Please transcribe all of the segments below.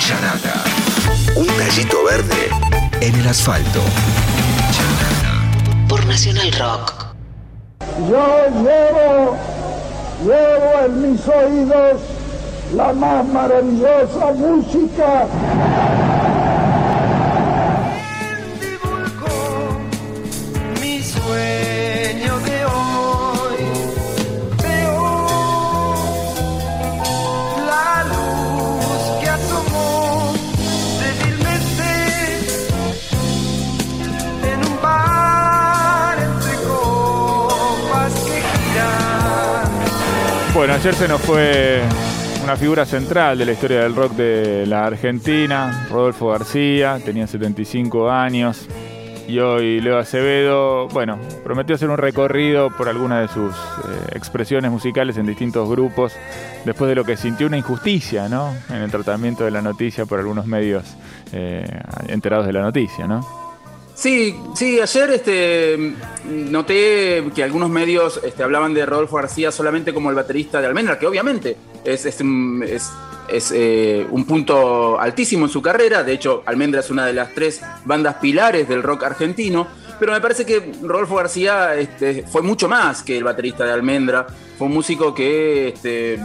Charata. Un tallito verde en el asfalto. Por Nacional Rock. Yo llevo, llevo en mis oídos la más maravillosa música. Bueno, ayer se nos fue una figura central de la historia del rock de la Argentina, Rodolfo García, tenía 75 años. Y hoy Leo Acevedo, bueno, prometió hacer un recorrido por algunas de sus eh, expresiones musicales en distintos grupos, después de lo que sintió una injusticia, ¿no? En el tratamiento de la noticia por algunos medios eh, enterados de la noticia, ¿no? Sí, sí, ayer este, noté que algunos medios este, hablaban de Rodolfo García solamente como el baterista de Almendra, que obviamente es, es, es- es, eh, un punto altísimo en su carrera. De hecho, Almendra es una de las tres bandas pilares del rock argentino. Pero me parece que Rodolfo García este, fue mucho más que el baterista de Almendra. Fue un músico que este,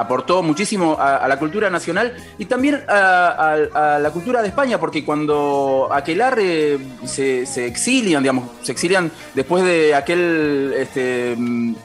aportó muchísimo a, la cultura nacional y también a, la cultura de España, porque cuando Aquelarre se, se exilian, digamos, se exilian después de aquel este,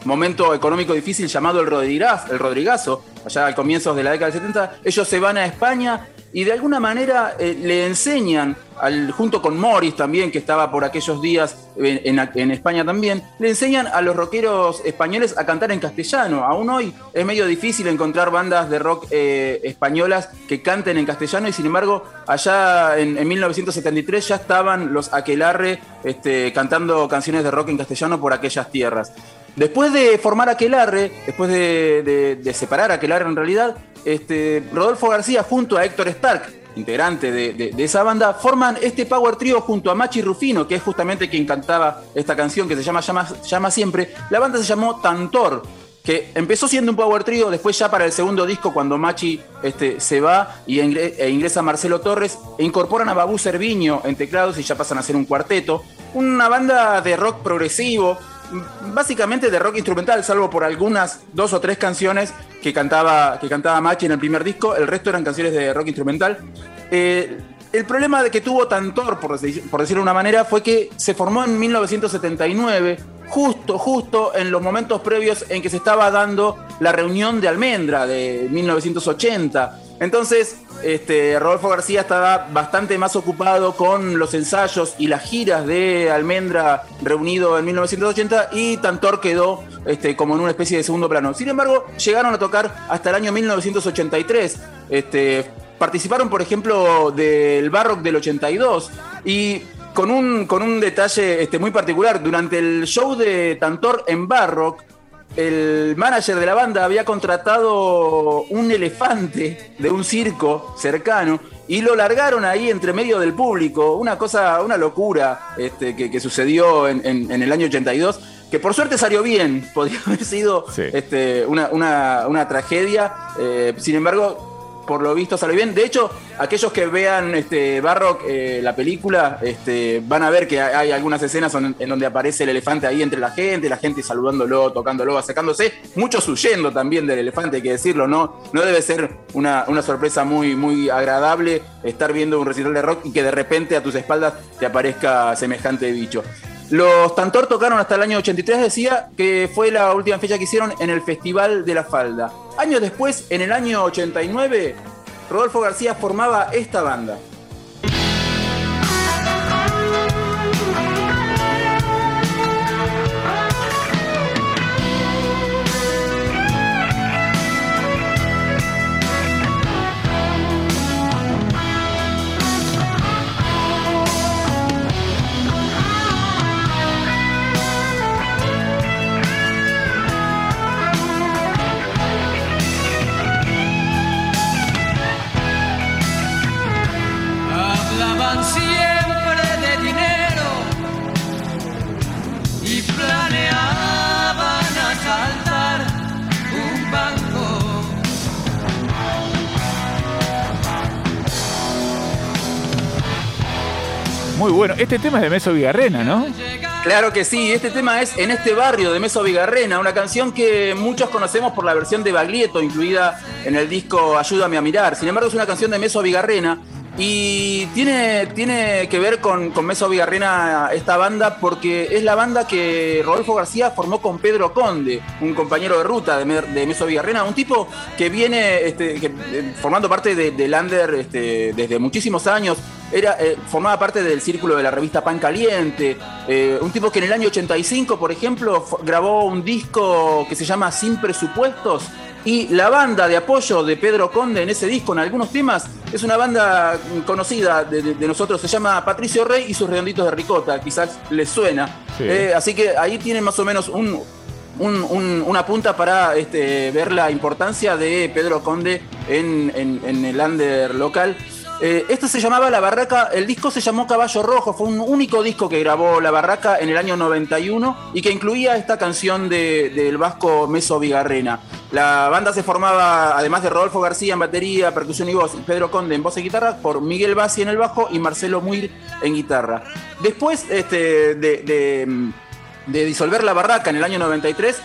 momento económico difícil llamado el, el Rodrigazo, allá al comienzos de la década del 70, ellos se van a España y de alguna manera eh, le enseñan, al, junto con Morris también, que estaba por aquellos días en, en- España también, le enseñan a los rockeros españoles a cantar en castellano. Aún hoy es medio difícil encontrar bandas de rock eh, españolas que canten en castellano y sin embargo allá en, en 1973 ya estaban los Aquelarre este, cantando canciones de rock en castellano por aquellas tierras. Después de formar Aquelarre, después de, de- de separar Aquelarre en realidad, este, Rodolfo García junto a Héctor Stark, integrante de, de- esa banda, forman este power trio junto a Machi Rufino, que es justamente quien cantaba esta canción que se llama Llama, Siempre. La banda se llamó Tantor, que empezó siendo un power trio, después ya para el segundo disco, cuando Machi este, se va y e ingresa Marcelo Torres, e incorporan a Babú Cerviño en teclados y ya pasan a ser un cuarteto. Una banda de rock progresivo, básicamente de rock instrumental, salvo por algunas dos o tres canciones que cantaba, que cantaba Machi en el primer disco, el resto eran canciones de rock instrumental. Eh, el problema de que tuvo Tantor, por, deci- por decirlo de una manera, fue que se formó en 1979, justo, justo en los momentos previos en que se estaba dando la reunión de Almendra de 1980. Entonces, este, Rodolfo García estaba bastante más ocupado con los ensayos y las giras de Almendra reunido en 1980 y Tantor quedó este, como en una especie de segundo plano. Sin embargo, llegaron a tocar hasta el año 1983. Este, participaron, por ejemplo, del Barrock del 82 y con un, con un detalle este, muy particular. Durante el show de Tantor en Barrock, el manager de la banda había contratado un elefante de un circo cercano y lo largaron ahí entre medio del público. Una cosa, una locura este, que, que sucedió en, en- en el año 82, que por suerte salió bien. Podría haber sido Sí. este, una, una- una tragedia. eh, sin embargo, por lo visto salió bien. De hecho, aquellos que vean este, Barrock, eh, la película, este, van a ver que hay algunas escenas en, en donde aparece el elefante ahí entre la gente, la gente saludándolo, tocándolo, acercándose, muchos huyendo también del elefante, hay que decirlo, ¿no? No debe ser una, una sorpresa muy, muy agradable estar viendo un recital de rock y que de repente a tus espaldas te aparezca semejante bicho. Los Tantor tocaron hasta el año 83, decía que fue la última fecha que hicieron en el Festival de la Falda. Años después, en el año 89, Rodolfo García formaba esta banda. siempre de dinero y planeaban asaltar un banco. Muy bueno, este tema es de Meso Vigarrena, ¿no? Claro que sí, este tema es En este barrio de Meso Vigarrena, una canción que muchos conocemos por la versión de Baglietto incluida en el disco Ayúdame a mirar. Sin embargo, es una canción de Meso Vigarrena y tiene, tiene que ver con, con Meso Vigarrena esta banda porque es la banda que Rodolfo García formó con Pedro Conde, un compañero de ruta de, de Meso Vigarrena, un tipo que viene este, eh, formando parte de, de Lander este, desde muchísimos años. Era, eh, formaba parte del círculo de la revista Pan Caliente. eh, un tipo que en el año 85, por ejemplo, grabó un disco que se llama Sin Presupuestos. Y la banda de apoyo de Pedro Conde en ese disco, en algunos temas, es una banda conocida de, de- de nosotros, se llama Patricio Rey y sus redonditos de ricota, quizás les suena. Sí. Eh, así que ahí tienen más o menos un, un- un- una punta para este, ver la importancia de Pedro Conde en, en- en el under local. Eh, esto se llamaba La Barraca, el disco se llamó Caballo Rojo, fue un único disco que grabó La Barraca en el año 91 y que incluía esta canción de- del vasco Meso Vigarrena. La banda se formaba, además de Rodolfo García en batería, percusión y voz, Pedro Conde en voz y guitarra, por Miguel Bassi en el bajo y Marcelo Muir en guitarra. Después este, de- de de disolver la barraca en el año 93,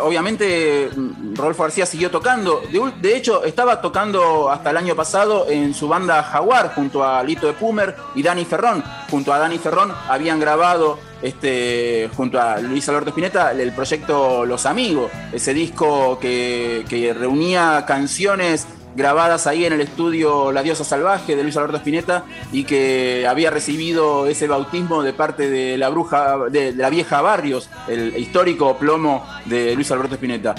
obviamente Rodolfo García siguió tocando. De, hecho, estaba tocando hasta el año pasado en su banda Jaguar junto a Lito de Pumer y Dani Ferrón. Junto a Dani Ferrón habían grabado este, junto a Luis Alberto Spinetta el proyecto Los Amigos, ese disco que reunía canciones grabadas ahí en el estudio La Diosa Salvaje de Luis Alberto Spinetta y que había recibido ese bautismo de parte de la bruja, de, la vieja Barrios, el histórico plomo de Luis Alberto Spinetta.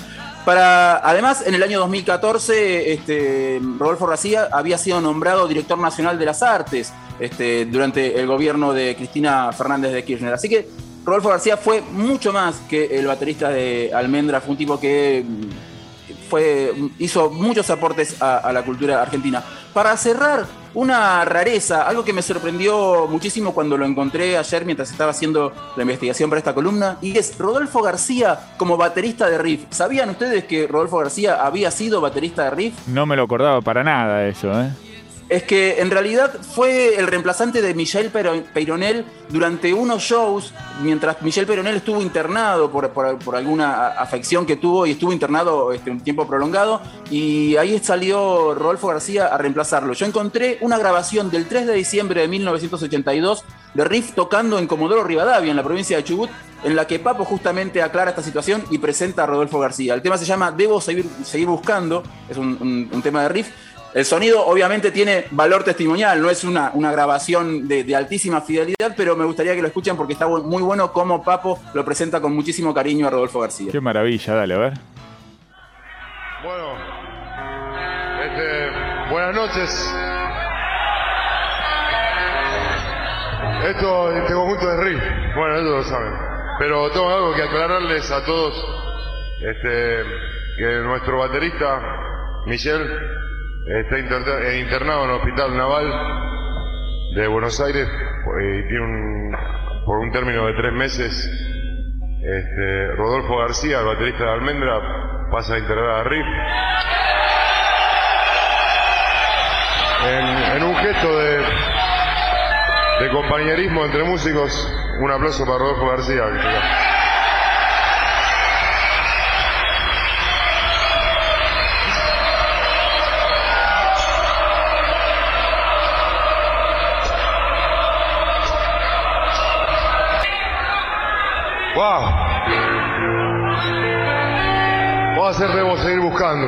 Para, además, en el año 2014, este, Rodolfo García había sido nombrado director nacional de las artes este, durante el gobierno de Cristina Fernández de Kirchner. Así que Rodolfo García fue mucho más que el baterista de Almendra, fue un tipo que fue, hizo muchos aportes a, a la cultura argentina. Para cerrar, una rareza, algo que me sorprendió muchísimo cuando lo encontré ayer mientras estaba haciendo la investigación para esta columna, y es Rodolfo García como baterista de Riff. ¿Sabían ustedes que Rodolfo García había sido baterista de Riff? No me lo acordaba para nada eso, ¿eh? Es que en realidad fue el reemplazante de Michel Peyronel durante unos shows, mientras Michel Peyronel estuvo internado por, alguna afección que tuvo y estuvo internado este, un tiempo prolongado, y ahí salió Rodolfo García a reemplazarlo. Yo encontré una grabación del 3 de diciembre de 1982 de Riff tocando en Comodoro Rivadavia, en la provincia de Chubut, en la que Papo justamente aclara esta situación y presenta a Rodolfo García. El tema se llama Debo seguir, buscando, es un tema de Riff. El sonido obviamente tiene valor testimonial, no es una, una grabación de, de altísima fidelidad, pero me gustaría que lo escuchen porque está muy bueno cómo Papo lo presenta con muchísimo cariño a Rodolfo García. Qué maravilla, dale, a ver. Bueno, este, buenas noches. Esto, este conjunto de riff, bueno, ellos lo saben. Pero tengo algo que aclararles a todos, este, que nuestro baterista, Michel, está eh, internado en el Hospital Naval de Buenos Aires eh, y tiene por un término de tres meses. Este, Rodolfo García, el baterista de Almendra, pasa a integrar a Riff. En, un gesto de compañerismo entre músicos, un aplauso para Rodolfo García. ¡Wow! Vamos a hacer debo seguir buscando.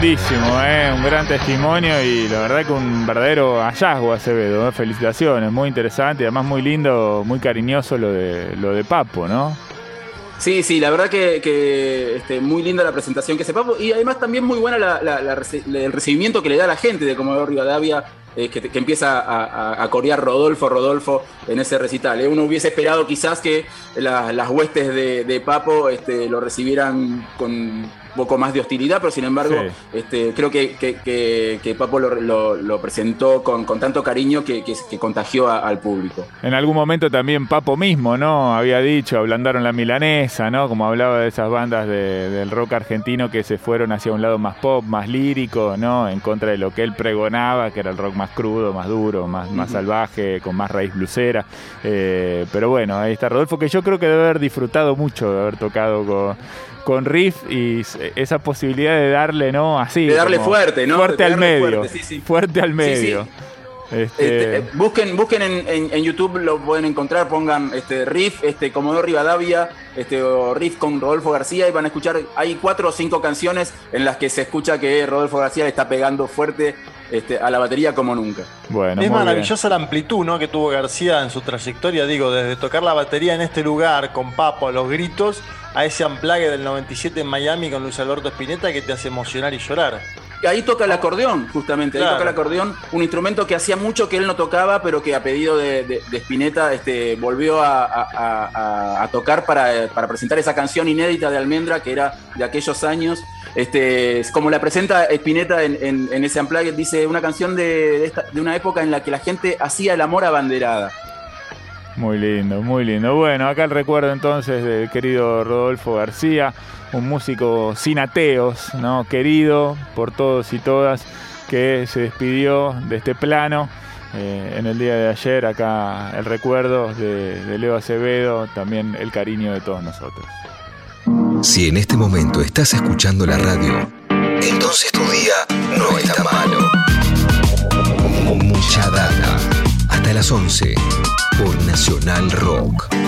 Lindísimo, ¿eh? un gran testimonio y la verdad que un verdadero hallazgo Acevedo. ¿eh? Felicitaciones, muy interesante y además muy lindo, muy cariñoso lo de, lo de Papo, ¿no? Sí, sí, la verdad que, este, muy linda la presentación que hace Papo y además también muy buena el recibimiento que le da la gente de Comodoro Rivadavia, eh, que, que empieza a, a- a corear Rodolfo, Rodolfo en ese recital. ¿eh? Uno hubiese esperado quizás que la- las huestes de, de Papo este, lo recibieran con un poco más de hostilidad, pero sin embargo Sí. este, creo que, que- que- que Papo lo, lo- lo presentó con, con tanto cariño que, contagió a- al público. En algún momento también Papo mismo, ¿no? Había dicho, ablandaron la milanesa, ¿no? Como hablaba de esas bandas de- del rock argentino que se fueron hacia un lado más pop, más lírico, ¿no? En contra de lo que él pregonaba, que era el rock más crudo, más duro, más, más salvaje, con más raíz blusera. Eh, pero bueno, ahí está Rodolfo, que yo creo que debe haber disfrutado mucho de haber tocado con, con Riff y esa posibilidad de darle, ¿no? Así. De darle fuerte, ¿no? Fuerte al medio. fuerte, sí, sí. Fuerte al sí. medio. Este, Este, eh, busquen busquen en, en- en YouTube, lo pueden encontrar, pongan este Riff, este Comodoro Rivadavia, este o Riff con Rodolfo García y van a escuchar, hay cuatro o cinco canciones en las que se escucha que Rodolfo García le está pegando fuerte este, a la batería como nunca. bueno, es bien. maravillosa la amplitud ¿no? que tuvo García en su trayectoria, digo, desde tocar la batería en este lugar con Papo a los gritos, a ese amplague del 97 en Miami con Luis Alberto Spinetta que te hace emocionar y llorar. Ahí toca el acordeón, justamente, ahí Claro. toca el acordeón, un instrumento que hacía mucho que él no tocaba, pero que a pedido de, de- de Spinetta este, volvió a, a- a- a- a tocar para, para presentar esa canción inédita de Almendra, que era de aquellos años. Este, es como la presenta Spinetta en, en- en ese amplague, dice una canción de, de esta- de una época en la que la gente hacía el amor a banderada. Muy lindo, muy lindo. Bueno, acá el recuerdo entonces del querido Rodolfo García, un músico sin ateos, ¿no? Querido por todos y todas, que se despidió de este plano. eh, en el día de ayer, acá el recuerdo de, de Leo Acevedo, también el cariño de todos nosotros. Si en este momento estás escuchando la radio, entonces tu día no está malo. Mucha data. Hasta las 11 por Nacional Rock.